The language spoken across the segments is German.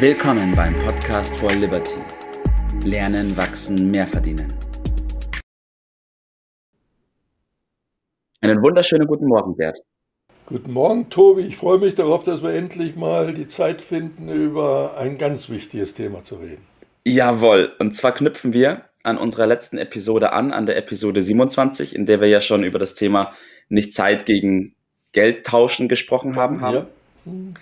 Willkommen beim Podcast for Liberty. Lernen, wachsen, mehr verdienen. Einen wunderschönen guten Morgen, Bert. Guten Morgen, Tobi. Ich freue mich darauf, dass wir endlich mal die Zeit finden, über ein ganz wichtiges Thema zu reden. Jawohl. Und zwar knüpfen wir an unserer letzten Episode an, an der Episode 27, in der wir ja schon über das Thema nicht Zeit gegen Geld tauschen gesprochen haben. haben. Ja.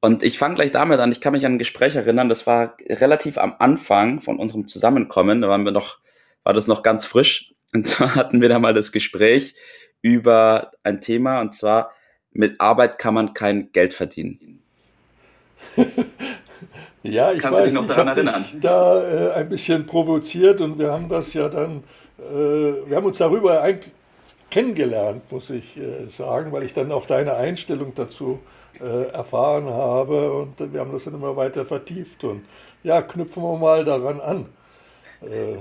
Und ich fange gleich damit an. Ich kann mich an ein Gespräch erinnern, das war relativ am Anfang von unserem Zusammenkommen. Da waren wir noch, war das noch ganz frisch. Und zwar hatten wir da mal das Gespräch über ein Thema und zwar mit Arbeit kann man kein Geld verdienen. ja, ich Kannst weiß, du dich noch daran erinnern? Dich da äh, ein bisschen provoziert und wir haben das ja dann, äh, wir haben uns darüber eigentlich kennengelernt, muss ich äh, sagen, weil ich dann auch deine Einstellung dazu äh, erfahren habe und wir haben das dann immer weiter vertieft und ja, knüpfen wir mal daran an. Äh,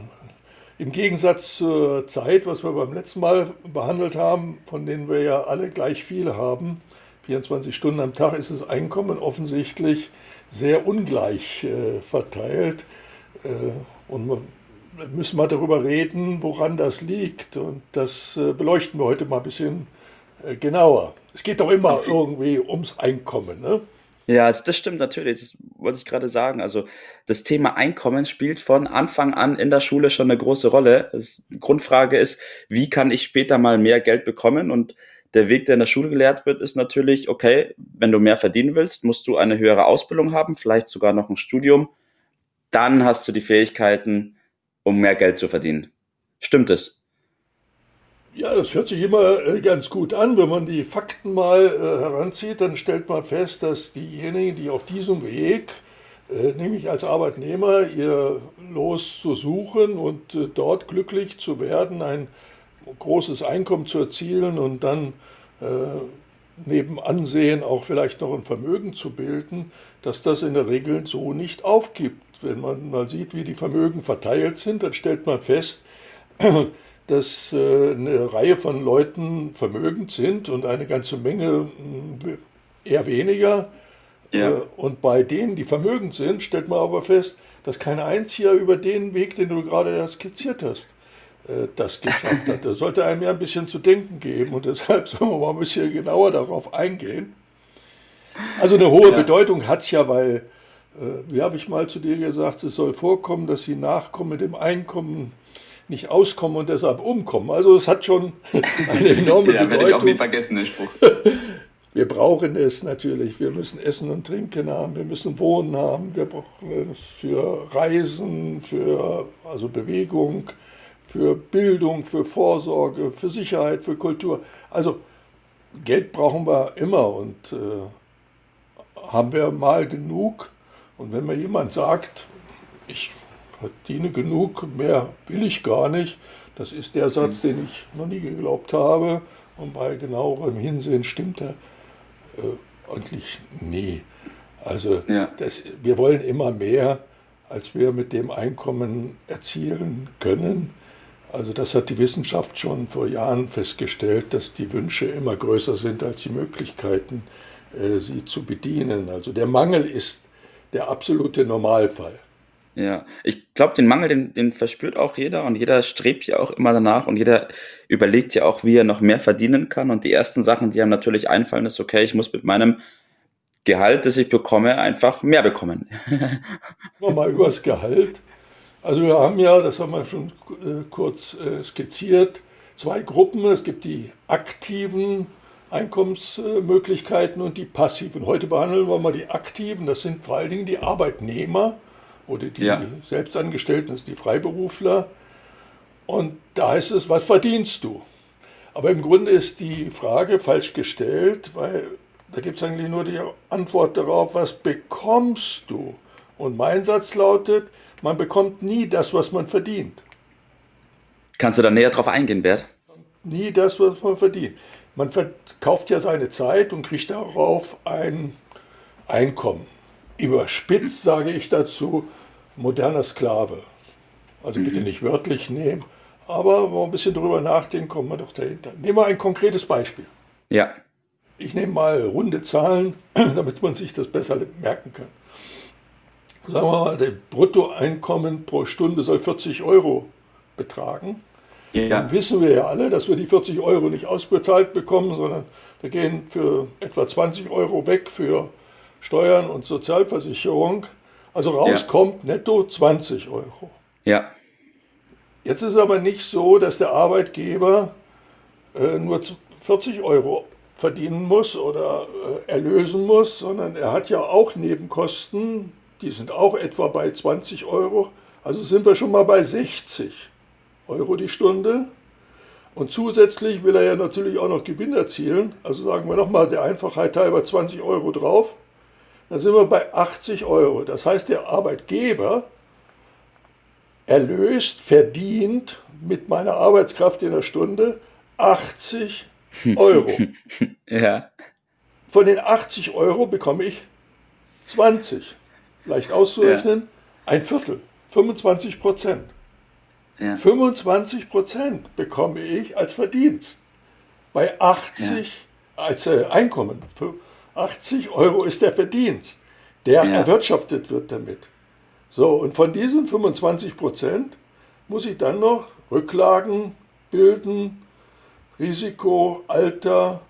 Im Gegensatz zur Zeit, was wir beim letzten Mal behandelt haben, von denen wir ja alle gleich viele haben, 24 Stunden am Tag ist das Einkommen offensichtlich sehr ungleich äh, verteilt. Äh, und wir müssen mal darüber reden, woran das liegt. Und das äh, beleuchten wir heute mal ein bisschen äh, genauer. Es geht doch immer irgendwie ums Einkommen, ne? Ja, das stimmt natürlich. Das wollte ich gerade sagen. Also das Thema Einkommen spielt von Anfang an in der Schule schon eine große Rolle. die Grundfrage ist, wie kann ich später mal mehr Geld bekommen? Und der Weg, der in der Schule gelehrt wird, ist natürlich, okay, wenn du mehr verdienen willst, musst du eine höhere Ausbildung haben, vielleicht sogar noch ein Studium. Dann hast du die Fähigkeiten, um mehr Geld zu verdienen. Stimmt es? Ja, das hört sich immer äh, ganz gut an. Wenn man die Fakten mal äh, heranzieht, dann stellt man fest, dass diejenigen, die auf diesem Weg, äh, nämlich als Arbeitnehmer, ihr Los zu suchen und dort glücklich zu werden, ein großes Einkommen zu erzielen und dann neben Ansehen auch vielleicht noch ein Vermögen zu bilden, dass das in der Regel so nicht aufgibt. Wenn man mal sieht, wie die Vermögen verteilt sind, dann stellt man fest, dass äh, eine Reihe von Leuten vermögend sind und eine ganze Menge äh, eher weniger. Ja. Äh, und bei denen, die vermögend sind, stellt man aber fest, dass kein einziger über den Weg, den du gerade skizziert hast, das geschafft hat. Das sollte einem ja ein bisschen zu denken geben und deshalb sollen wir mal ein bisschen genauer darauf eingehen. Also eine hohe ja. Bedeutung hat es ja, weil, wie habe ich mal zu dir gesagt, es soll vorkommen, dass die Nachkommen mit dem Einkommen nicht auskommen und deshalb umkommen. Also es hat schon eine enorme ja, Bedeutung. Ja, werde ich auch nie vergessen, den Spruch. Wir brauchen es natürlich. Wir müssen Essen und Trinken haben, wir müssen Wohnen haben, wir brauchen es für Reisen, für also Bewegung, für Bildung, für Vorsorge, für Sicherheit, für Kultur. Also Geld brauchen wir immer und äh, haben wir mal genug. Und wenn mir jemand sagt, ich verdiene genug, mehr will ich gar nicht. Das ist der Satz, den ich noch nie geglaubt habe. Und bei genauerem Hinsehen stimmt er äh, eigentlich nie. Also ja. das, wir wollen immer mehr, als wir mit dem Einkommen erzielen können. Also das hat die Wissenschaft schon vor Jahren festgestellt, dass die Wünsche immer größer sind als die Möglichkeiten, äh, sie zu bedienen. Also der Mangel ist der absolute Normalfall. Ja, ich glaube, den Mangel, den, den verspürt auch jeder und jeder strebt ja auch immer danach und jeder überlegt ja auch, wie er noch mehr verdienen kann. Und die ersten Sachen, die einem natürlich einfallen, ist, okay, ich muss mit meinem Gehalt, das ich bekomme, einfach mehr bekommen. Nochmal über das Gehalt. Also wir haben ja, das haben wir schon äh, kurz äh, skizziert, zwei Gruppen. Es gibt die aktiven Einkommensmöglichkeiten und die passiven. Heute behandeln wir mal die aktiven. Das sind vor allen Dingen die Arbeitnehmer oder die ja. Selbstangestellten, das sind die Freiberufler. Und da heißt es, was verdienst du? Aber im Grunde ist die Frage falsch gestellt, weil da gibt es eigentlich nur die Antwort darauf, was bekommst du? Und mein Satz lautet, man bekommt nie das, was man verdient. Kannst du da näher drauf eingehen, Bert? Nie das, was man verdient. Man verkauft ja seine Zeit und kriegt darauf ein Einkommen überspitzt sage ich dazu, moderner Sklave. Also bitte mhm. nicht wörtlich nehmen, aber wenn wir ein bisschen drüber nachdenken, kommen wir doch dahinter. Nehmen wir ein konkretes Beispiel. Ja. Ich nehme mal runde Zahlen, damit man sich das besser merken kann. sagen wir mal, das Bruttoeinkommen pro Stunde soll 40 Euro betragen. Ja. Dann wissen wir ja alle, dass wir die 40 Euro nicht ausbezahlt bekommen, sondern da gehen für etwa 20 Euro weg für Steuern und Sozialversicherung. Also rauskommt ja. netto 20 Euro. Ja. Jetzt ist aber nicht so, dass der Arbeitgeber äh, nur 40 Euro verdienen muss oder äh, erlösen muss, sondern er hat ja auch Nebenkosten, die sind auch etwa bei 20 Euro. Also sind wir schon mal bei 60 Euro die Stunde. Und zusätzlich will er ja natürlich auch noch Gewinn erzielen. Also sagen wir nochmal der Einfachheit halber 20 Euro drauf. Dann sind wir bei 80 Euro. Das heißt, der Arbeitgeber erlöst, verdient mit meiner Arbeitskraft in der Stunde 80 Euro. ja. Von den 80 Euro bekomme ich 20. Leicht auszurechnen, ja. ein Viertel, 25 Prozent. Ja. 25 Prozent bekomme ich als Verdienst. Bei 80 ja. als äh, Einkommen. Für 80 Euro ist der Verdienst, der erwirtschaftet wird damit. So, und von diesen 25 Prozent muss ich dann noch Rücklagen bilden, Risiko, Alter.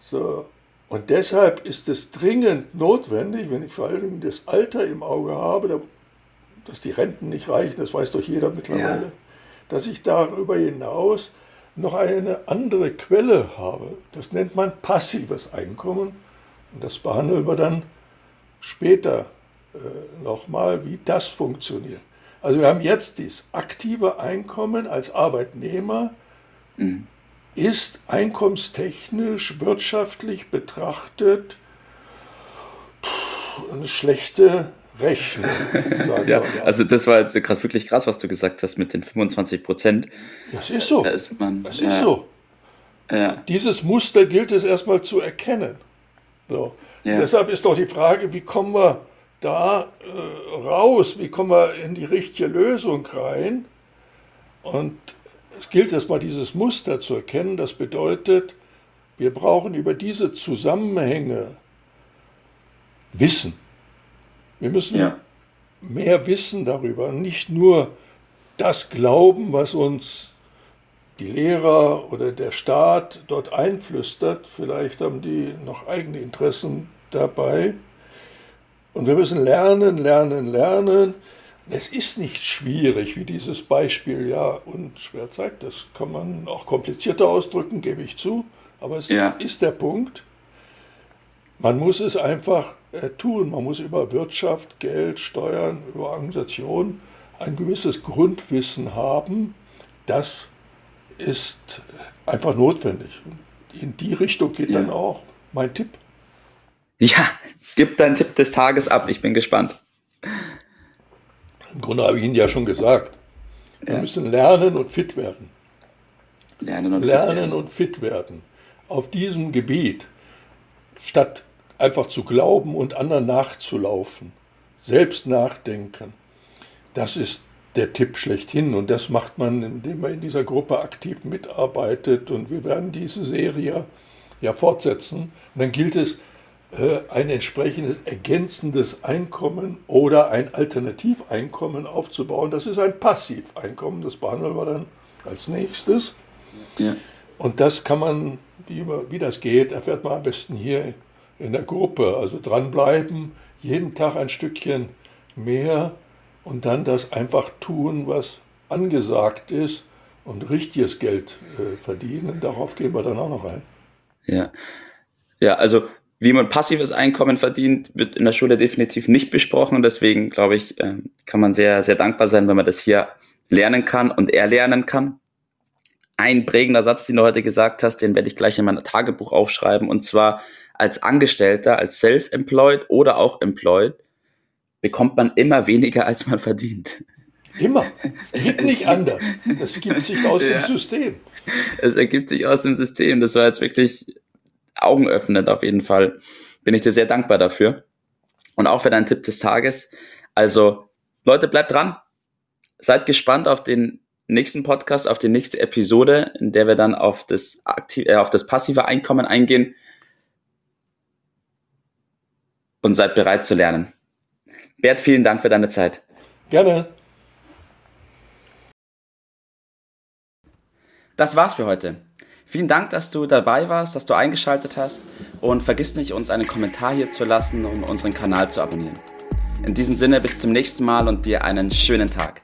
So. Und deshalb ist es dringend notwendig, wenn ich vor allem das Alter im Auge habe, dass die Renten nicht reichen, das weiß doch jeder mittlerweile, ja. dass ich darüber hinaus noch eine andere Quelle habe. Das nennt man passives Einkommen. Und das behandeln wir dann später äh, nochmal, wie das funktioniert. Also wir haben jetzt dieses aktive Einkommen als Arbeitnehmer. Mhm ist einkommenstechnisch, wirtschaftlich betrachtet eine schlechte Rechnung. ja, also das war jetzt gerade wirklich krass, was du gesagt hast mit den 25 Prozent. Das ist so. Da ist man, das ja. ist so. Ja. Dieses Muster gilt es erstmal zu erkennen. So. Ja. Deshalb ist doch die Frage, wie kommen wir da äh, raus, wie kommen wir in die richtige Lösung rein? Und es gilt erstmal dieses Muster zu erkennen. Das bedeutet, wir brauchen über diese Zusammenhänge Wissen. Wir müssen ja. mehr wissen darüber, nicht nur das glauben, was uns die Lehrer oder der Staat dort einflüstert. Vielleicht haben die noch eigene Interessen dabei. Und wir müssen lernen, lernen, lernen. Es ist nicht schwierig, wie dieses Beispiel ja unschwer zeigt. Das kann man auch komplizierter ausdrücken, gebe ich zu. Aber es ja. ist der Punkt. Man muss es einfach tun. Man muss über Wirtschaft, Geld, Steuern, über Organisation ein gewisses Grundwissen haben. Das ist einfach notwendig. In die Richtung geht ja. dann auch mein Tipp. Ja, gib deinen Tipp des Tages ab. Ich bin gespannt. Im Grunde habe ich Ihnen ja schon gesagt. Wir ja. müssen lernen und fit werden. Lernen, und, lernen fit werden. und fit werden. Auf diesem Gebiet, statt einfach zu glauben und anderen nachzulaufen, selbst nachdenken. Das ist der Tipp schlechthin und das macht man, indem man in dieser Gruppe aktiv mitarbeitet und wir werden diese Serie ja fortsetzen. Und dann gilt es, äh, ein entsprechendes ergänzendes Einkommen oder ein Alternativeinkommen aufzubauen. Das ist ein Passiveinkommen, das behandeln wir dann als nächstes. Ja. Und das kann man, wie, wie das geht, erfährt man am besten hier in der Gruppe. Also dranbleiben, jeden Tag ein Stückchen mehr und dann das einfach tun, was angesagt ist und richtiges Geld äh, verdienen. Darauf gehen wir dann auch noch ein. Ja. Ja, also wie man passives Einkommen verdient, wird in der Schule definitiv nicht besprochen. deswegen, glaube ich, ähm, kann man sehr, sehr dankbar sein, wenn man das hier lernen kann und erlernen kann. Ein prägender Satz, den du heute gesagt hast, den werde ich gleich in mein Tagebuch aufschreiben. Und zwar als Angestellter, als Self-Employed oder auch Employed, bekommt man immer weniger, als man verdient. Immer. Es geht nicht anders. Das ergibt sich aus ja. dem System. Es ergibt sich aus dem System. Das war jetzt wirklich augenöffnend auf jeden Fall. Bin ich dir sehr dankbar dafür. Und auch für deinen Tipp des Tages. Also, Leute, bleibt dran. Seid gespannt auf den nächsten Podcast, auf die nächste Episode, in der wir dann auf das, aktiv, äh, auf das passive Einkommen eingehen. Und seid bereit zu lernen. Bert, vielen Dank für deine Zeit. Gerne. Das war's für heute. Vielen Dank, dass du dabei warst, dass du eingeschaltet hast und vergiss nicht, uns einen Kommentar hier zu lassen und unseren Kanal zu abonnieren. In diesem Sinne bis zum nächsten Mal und dir einen schönen Tag.